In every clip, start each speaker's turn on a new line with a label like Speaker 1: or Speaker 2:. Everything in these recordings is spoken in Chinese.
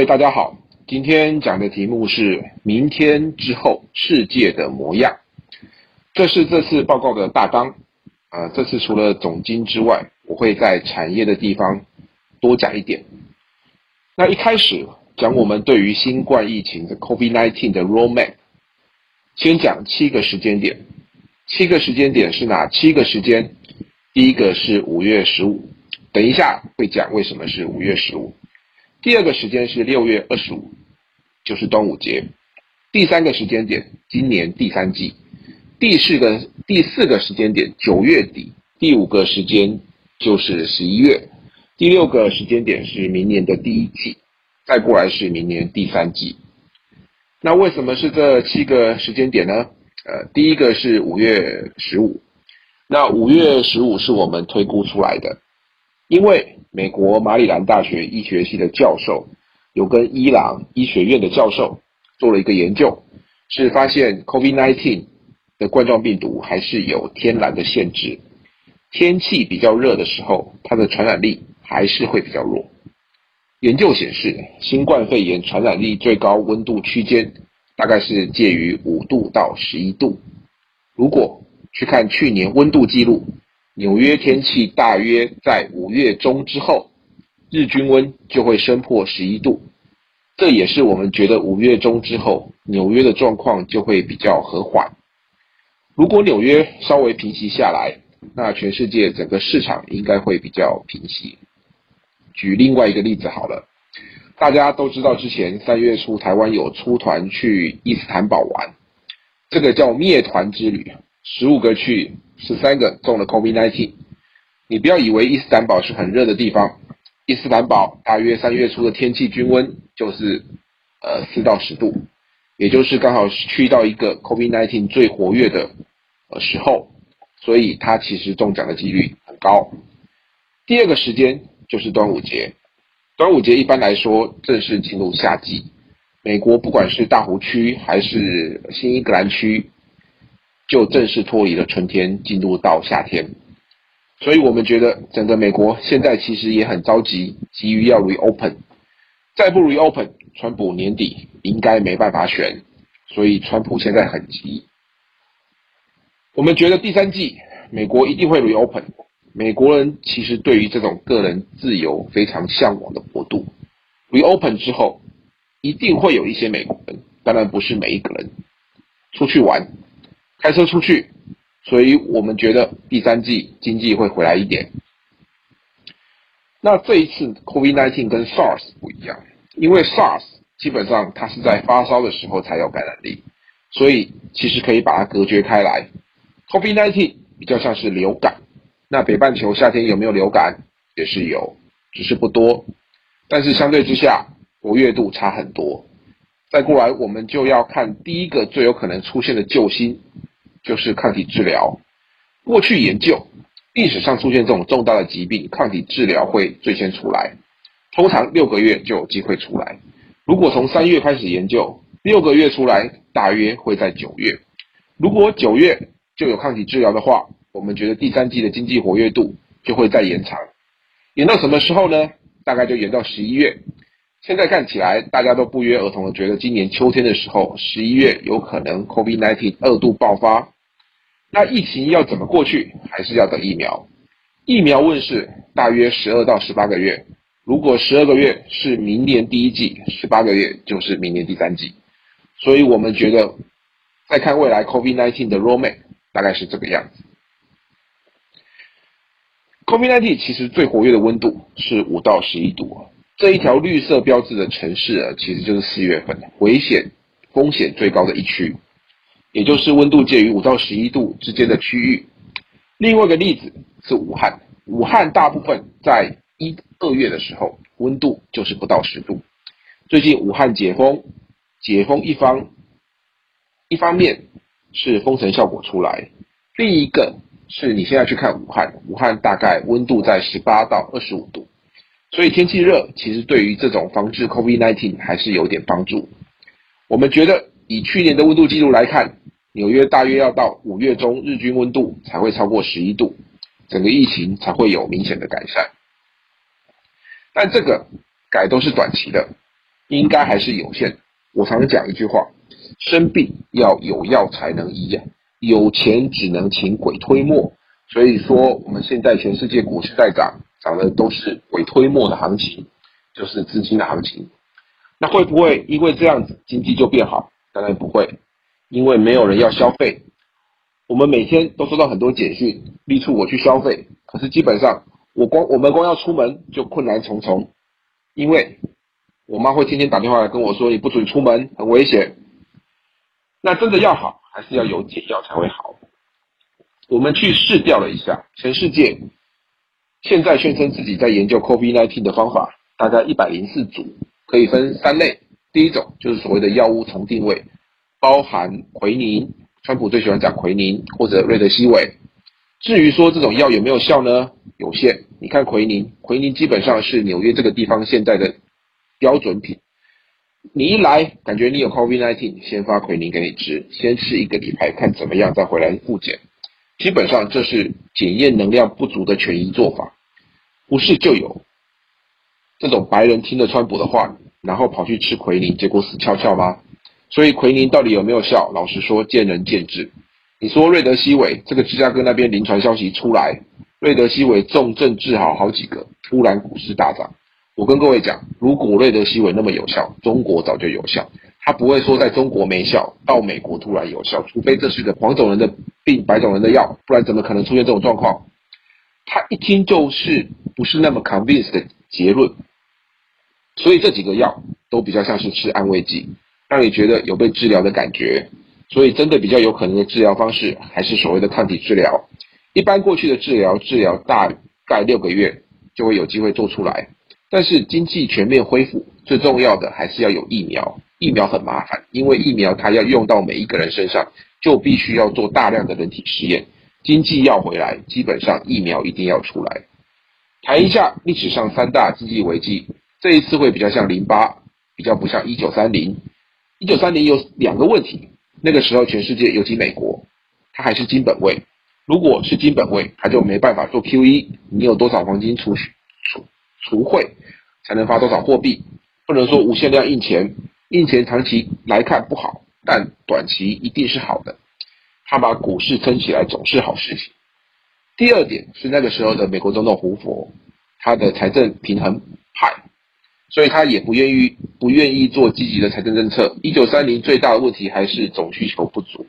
Speaker 1: 位大家好，今天讲的题目是明天之后世界的模样，这是这次报告的大纲。呃，这次除了总经之外，我会在产业的地方多讲一点。那一开始讲我们对于新冠疫情的 COVID-19 的 roadmap，先讲七个时间点。七个时间点是哪七个时间？第一个是五月十五，等一下会讲为什么是五月十五。第二个时间是六月二十五，就是端午节。第三个时间点，今年第三季。第四个第四个时间点，九月底。第五个时间就是十一月。第六个时间点是明年的第一季，再过来是明年第三季。那为什么是这七个时间点呢？呃，第一个是五月十五。那五月十五是我们推估出来的，因为。美国马里兰大学医学系的教授有跟伊朗医学院的教授做了一个研究，是发现 COVID-19 的冠状病毒还是有天然的限制。天气比较热的时候，它的传染力还是会比较弱。研究显示，新冠肺炎传染力最高温度区间大概是介于五度到十一度。如果去看去年温度记录。纽约天气大约在五月中之后，日均温就会升破十一度，这也是我们觉得五月中之后纽约的状况就会比较和缓。如果纽约稍微平息下来，那全世界整个市场应该会比较平息。举另外一个例子好了，大家都知道之前三月初台湾有出团去伊斯坦堡玩，这个叫灭团之旅，十五个去。十三个中了 COVID-19，你不要以为伊斯坦堡是很热的地方，伊斯坦堡大约三月初的天气均温就是呃四到十度，也就是刚好去到一个 COVID-19 最活跃的呃时候，所以它其实中奖的几率很高。第二个时间就是端午节，端午节一般来说正式进入夏季，美国不管是大湖区还是新英格兰区。就正式脱离了春天，进入到夏天，所以我们觉得整个美国现在其实也很着急，急于要 reopen，再不 reopen，川普年底应该没办法选，所以川普现在很急。我们觉得第三季美国一定会 reopen，美国人其实对于这种个人自由非常向往的国度，reopen 之后一定会有一些美国人，当然不是每一个人出去玩。开车出去，所以我们觉得第三季经济会回来一点。那这一次 COVID-19 跟 SARS 不一样，因为 SARS 基本上它是在发烧的时候才有感染力，所以其实可以把它隔绝开来。COVID-19 比较像是流感，那北半球夏天有没有流感也是有，只是不多，但是相对之下活跃度差很多。再过来，我们就要看第一个最有可能出现的救星。就是抗体治疗。过去研究历史上出现这种重大的疾病，抗体治疗会最先出来，通常六个月就有机会出来。如果从三月开始研究，六个月出来，大约会在九月。如果九月就有抗体治疗的话，我们觉得第三季的经济活跃度就会再延长。延到什么时候呢？大概就延到十一月。现在看起来，大家都不约而同的觉得，今年秋天的时候，十一月有可能 COVID-19 二度爆发。那疫情要怎么过去，还是要等疫苗。疫苗问世大约十二到十八个月，如果十二个月是明年第一季，十八个月就是明年第三季。所以我们觉得，再看未来 COVID-19 的 roadmap 大概是这个样子。COVID-19 其实最活跃的温度是五到十一度。这一条绿色标志的城市啊，其实就是四月份危险风险最高的一区，也就是温度介于五到十一度之间的区域。另外一个例子是武汉，武汉大部分在一二月的时候温度就是不到十度。最近武汉解封，解封一方一方面是封城效果出来，另一个是你现在去看武汉，武汉大概温度在十八到二十五度。所以天气热，其实对于这种防治 COVID-19 还是有点帮助。我们觉得以去年的温度记录来看，纽约大约要到五月中日均温度才会超过十一度，整个疫情才会有明显的改善。但这个改都是短期的，应该还是有限。我常讲一句话：生病要有药才能医啊，有钱只能请鬼推磨。所以说，我们现在全世界股市在涨，涨的都是鬼推磨的行情，就是资金的行情。那会不会因为这样子经济就变好？当然不会，因为没有人要消费。我们每天都收到很多简讯，力促我去消费，可是基本上我光我们光要出门就困难重重，因为我妈会天天打电话来跟我说，你不准出门，很危险。那真的要好，还是要有解药才会好。我们去试调了一下，全世界现在宣称自己在研究 COVID-19 的方法，大概一百零四组。可以分三类，第一种就是所谓的药物重定位，包含奎宁，川普最喜欢讲奎宁或者瑞德西韦。至于说这种药有没有效呢？有限。你看奎宁，奎宁基本上是纽约这个地方现在的标准品。你一来感觉你有 COVID-19，先发奎宁给你吃，先吃一个礼拜看怎么样，再回来复检。基本上这是检验能量不足的权宜做法，不是就有。这种白人听了川普的话，然后跑去吃奎宁，结果死翘翘吗？所以奎宁到底有没有效？老实说，见仁见智。你说瑞德西韦这个芝加哥那边临床消息出来，瑞德西韦重症治好好几个，突然股市大涨。我跟各位讲，如果瑞德西韦那么有效，中国早就有效。他不会说在中国没效，到美国突然有效，除非这是个黄种人的病、白种人的药，不然怎么可能出现这种状况？他一听就是不是那么 convince 的结论。所以这几个药都比较像是吃安慰剂，让你觉得有被治疗的感觉。所以真的比较有可能的治疗方式还是所谓的抗体治疗。一般过去的治疗治疗大概六个月就会有机会做出来。但是经济全面恢复，最重要的还是要有疫苗。疫苗很麻烦，因为疫苗它要用到每一个人身上，就必须要做大量的人体实验。经济要回来，基本上疫苗一定要出来。谈一下历史上三大经济危机。这一次会比较像零八，比较不像一九三零。一九三零有两个问题，那个时候全世界尤其美国，它还是金本位。如果是金本位，它就没办法做 QE。你有多少黄金储蓄储储汇，才能发多少货币？不能说无限量印钱，印钱长期来看不好，但短期一定是好的。他把股市撑起来总是好事情。第二点是那个时候的美国总统胡佛，他的财政平衡派。所以他也不愿意不愿意做积极的财政政策。一九三零最大的问题还是总需求不足，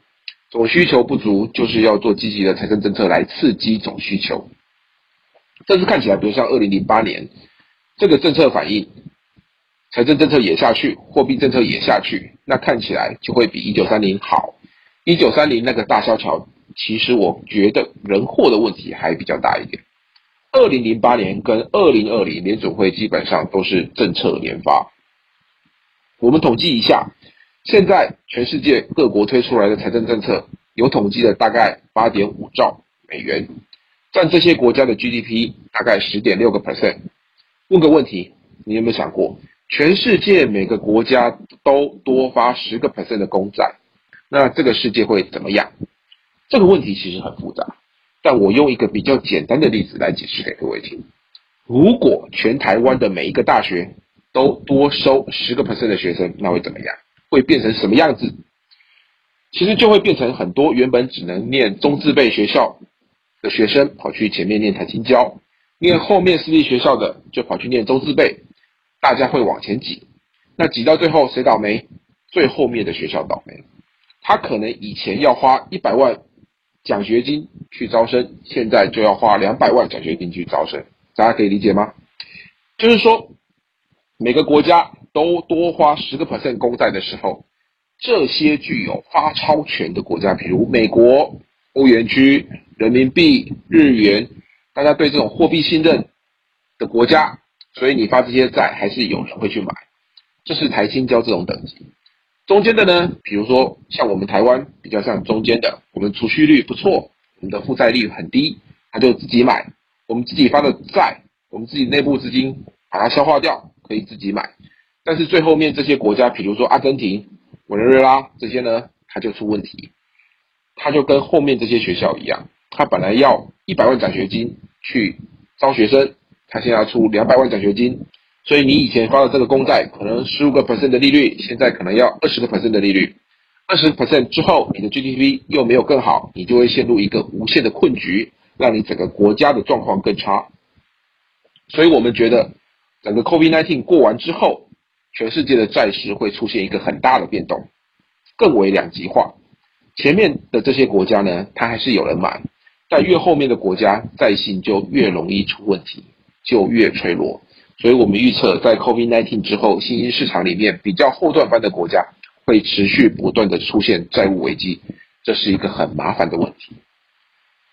Speaker 1: 总需求不足就是要做积极的财政政策来刺激总需求。这次看起来，比如像二零零八年，这个政策反应，财政政策也下去，货币政策也下去，那看起来就会比一九三零好。一九三零那个大萧条，其实我觉得人祸的问题还比较大一点。二零零八年跟二零二零联总会基本上都是政策连发。我们统计一下，现在全世界各国推出来的财政政策，有统计的大概八点五兆美元，占这些国家的 GDP 大概十点六个 percent。问个问题，你有没有想过，全世界每个国家都多发十个 percent 的公债，那这个世界会怎么样？这个问题其实很复杂。但我用一个比较简单的例子来解释给各位听：如果全台湾的每一个大学都多收十个 percent 的学生，那会怎么样？会变成什么样子？其实就会变成很多原本只能念中自备学校的学生跑去前面念台青交，念后面私立学校的就跑去念中自备，大家会往前挤。那挤到最后谁倒霉？最后面的学校倒霉。他可能以前要花一百万。奖学金去招生，现在就要花两百万奖学金去招生，大家可以理解吗？就是说，每个国家都多花十个 percent 公债的时候，这些具有发钞权的国家，比如美国、欧元区、人民币、日元，大家对这种货币信任的国家，所以你发这些债，还是有人会去买。这是台新交这种等级。中间的呢，比如说像我们台湾比较像中间的，我们储蓄率不错，我们的负债率很低，他就自己买，我们自己发的债，我们自己内部资金把它消化掉，可以自己买。但是最后面这些国家，比如说阿根廷、委内瑞拉这些呢，它就出问题，它就跟后面这些学校一样，它本来要一百万奖学金去招学生，他现在要出两百万奖学金，所以你以前发的这个公债可能十五个 percent 的利率，现在可能要二十个 percent 的利率。二十 percent 之后，你的 GDP 又没有更好，你就会陷入一个无限的困局，让你整个国家的状况更差。所以我们觉得，整个 COVID-19 过完之后，全世界的债市会出现一个很大的变动，更为两极化。前面的这些国家呢，它还是有人买，但越后面的国家债信就越容易出问题，就越脆弱。所以我们预测，在 COVID-19 之后，新兴市场里面比较后段班的国家。会持续不断的出现债务危机，这是一个很麻烦的问题。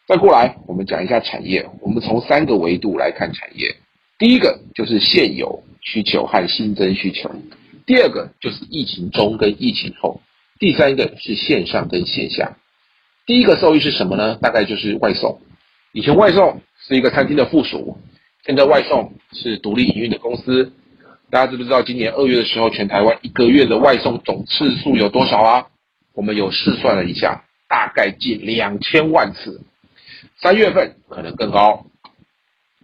Speaker 1: 再过来，我们讲一下产业，我们从三个维度来看产业。第一个就是现有需求和新增需求，第二个就是疫情中跟疫情后，第三个是线上跟线下。第一个受益是什么呢？大概就是外送。以前外送是一个餐厅的附属，现在外送是独立营运的公司。大家知不知道今年二月的时候，全台湾一个月的外送总次数有多少啊？我们有试算了一下，大概近两千万次。三月份可能更高。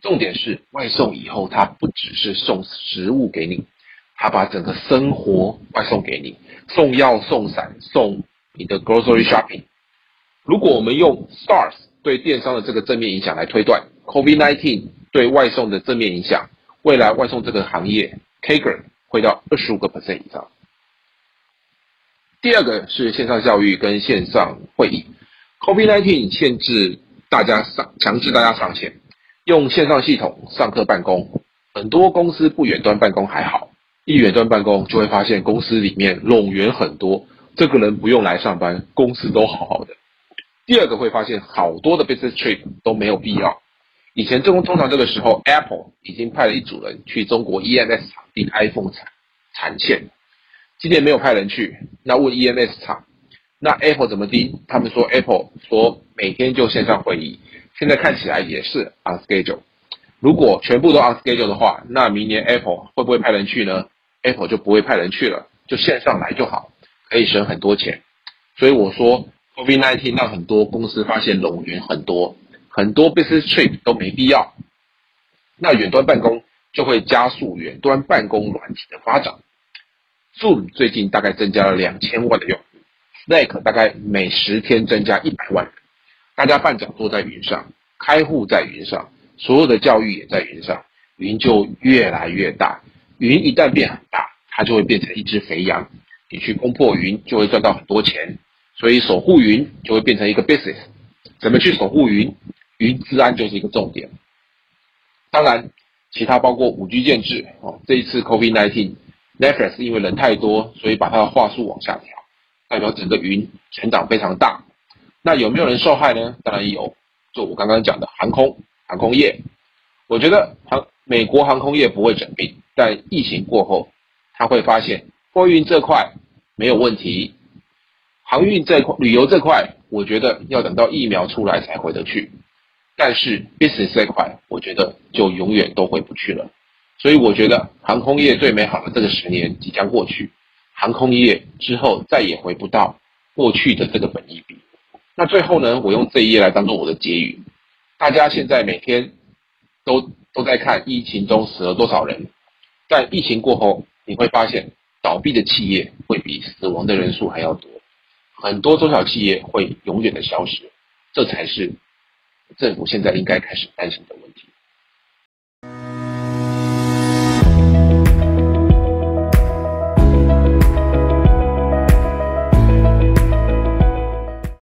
Speaker 1: 重点是外送以后，它不只是送食物给你，它把整个生活外送给你，送药、送伞、送你的 grocery shopping。如果我们用 Stars 对电商的这个正面影响来推断，COVID-19 对外送的正面影响，未来外送这个行业。Kager 会到二十五个 percent 以上。第二个是线上教育跟线上会议，COVID-19 限制大家上，强制大家上线，用线上系统上课办公。很多公司不远端办公还好，一远端办公就会发现公司里面冗员很多，这个人不用来上班，公司都好好的。第二个会发现好多的 business trip 都没有必要。以前，中通常这个时候，Apple 已经派了一组人去中国 EMS 厂订 iPhone 产产线。今年没有派人去，那问 EMS 厂，那 Apple 怎么订？他们说 Apple 说每天就线上会议，现在看起来也是 on schedule。如果全部都 on schedule 的话，那明年 Apple 会不会派人去呢？Apple 就不会派人去了，就线上来就好，可以省很多钱。所以我说，COVID-19 让很多公司发现冗员很多。很多 business trip 都没必要，那远端办公就会加速远端办公软体的发展。Zoom 最近大概增加了两千万的用户，Slack 大概每十天增加一百万人。大家办讲座在云上，开户在云上，所有的教育也在云上，云就越来越大。云一旦变很大，它就会变成一只肥羊，你去攻破云就会赚到很多钱。所以守护云就会变成一个 business。怎么去守护云？云治安就是一个重点，当然，其他包括五 G 建制哦。这一次 COVID-19，Netflix 因为人太多，所以把它的话术往下调，代表整个云成长非常大。那有没有人受害呢？当然有，就我刚刚讲的航空航空业。我觉得航美国航空业不会整病，但疫情过后，他会发现货运这块没有问题，航运这块、旅游这块，我觉得要等到疫苗出来才回得去。但是 business 这块，我觉得就永远都回不去了。所以我觉得航空业最美好的这个十年即将过去，航空业之后再也回不到过去的这个本益比。那最后呢，我用这一页来当做我的结语。大家现在每天都都在看疫情中死了多少人，但疫情过后，你会发现倒闭的企业会比死亡的人数还要多，很多中小企业会永远的消失，这才是。政府现在应该开始担心的问题。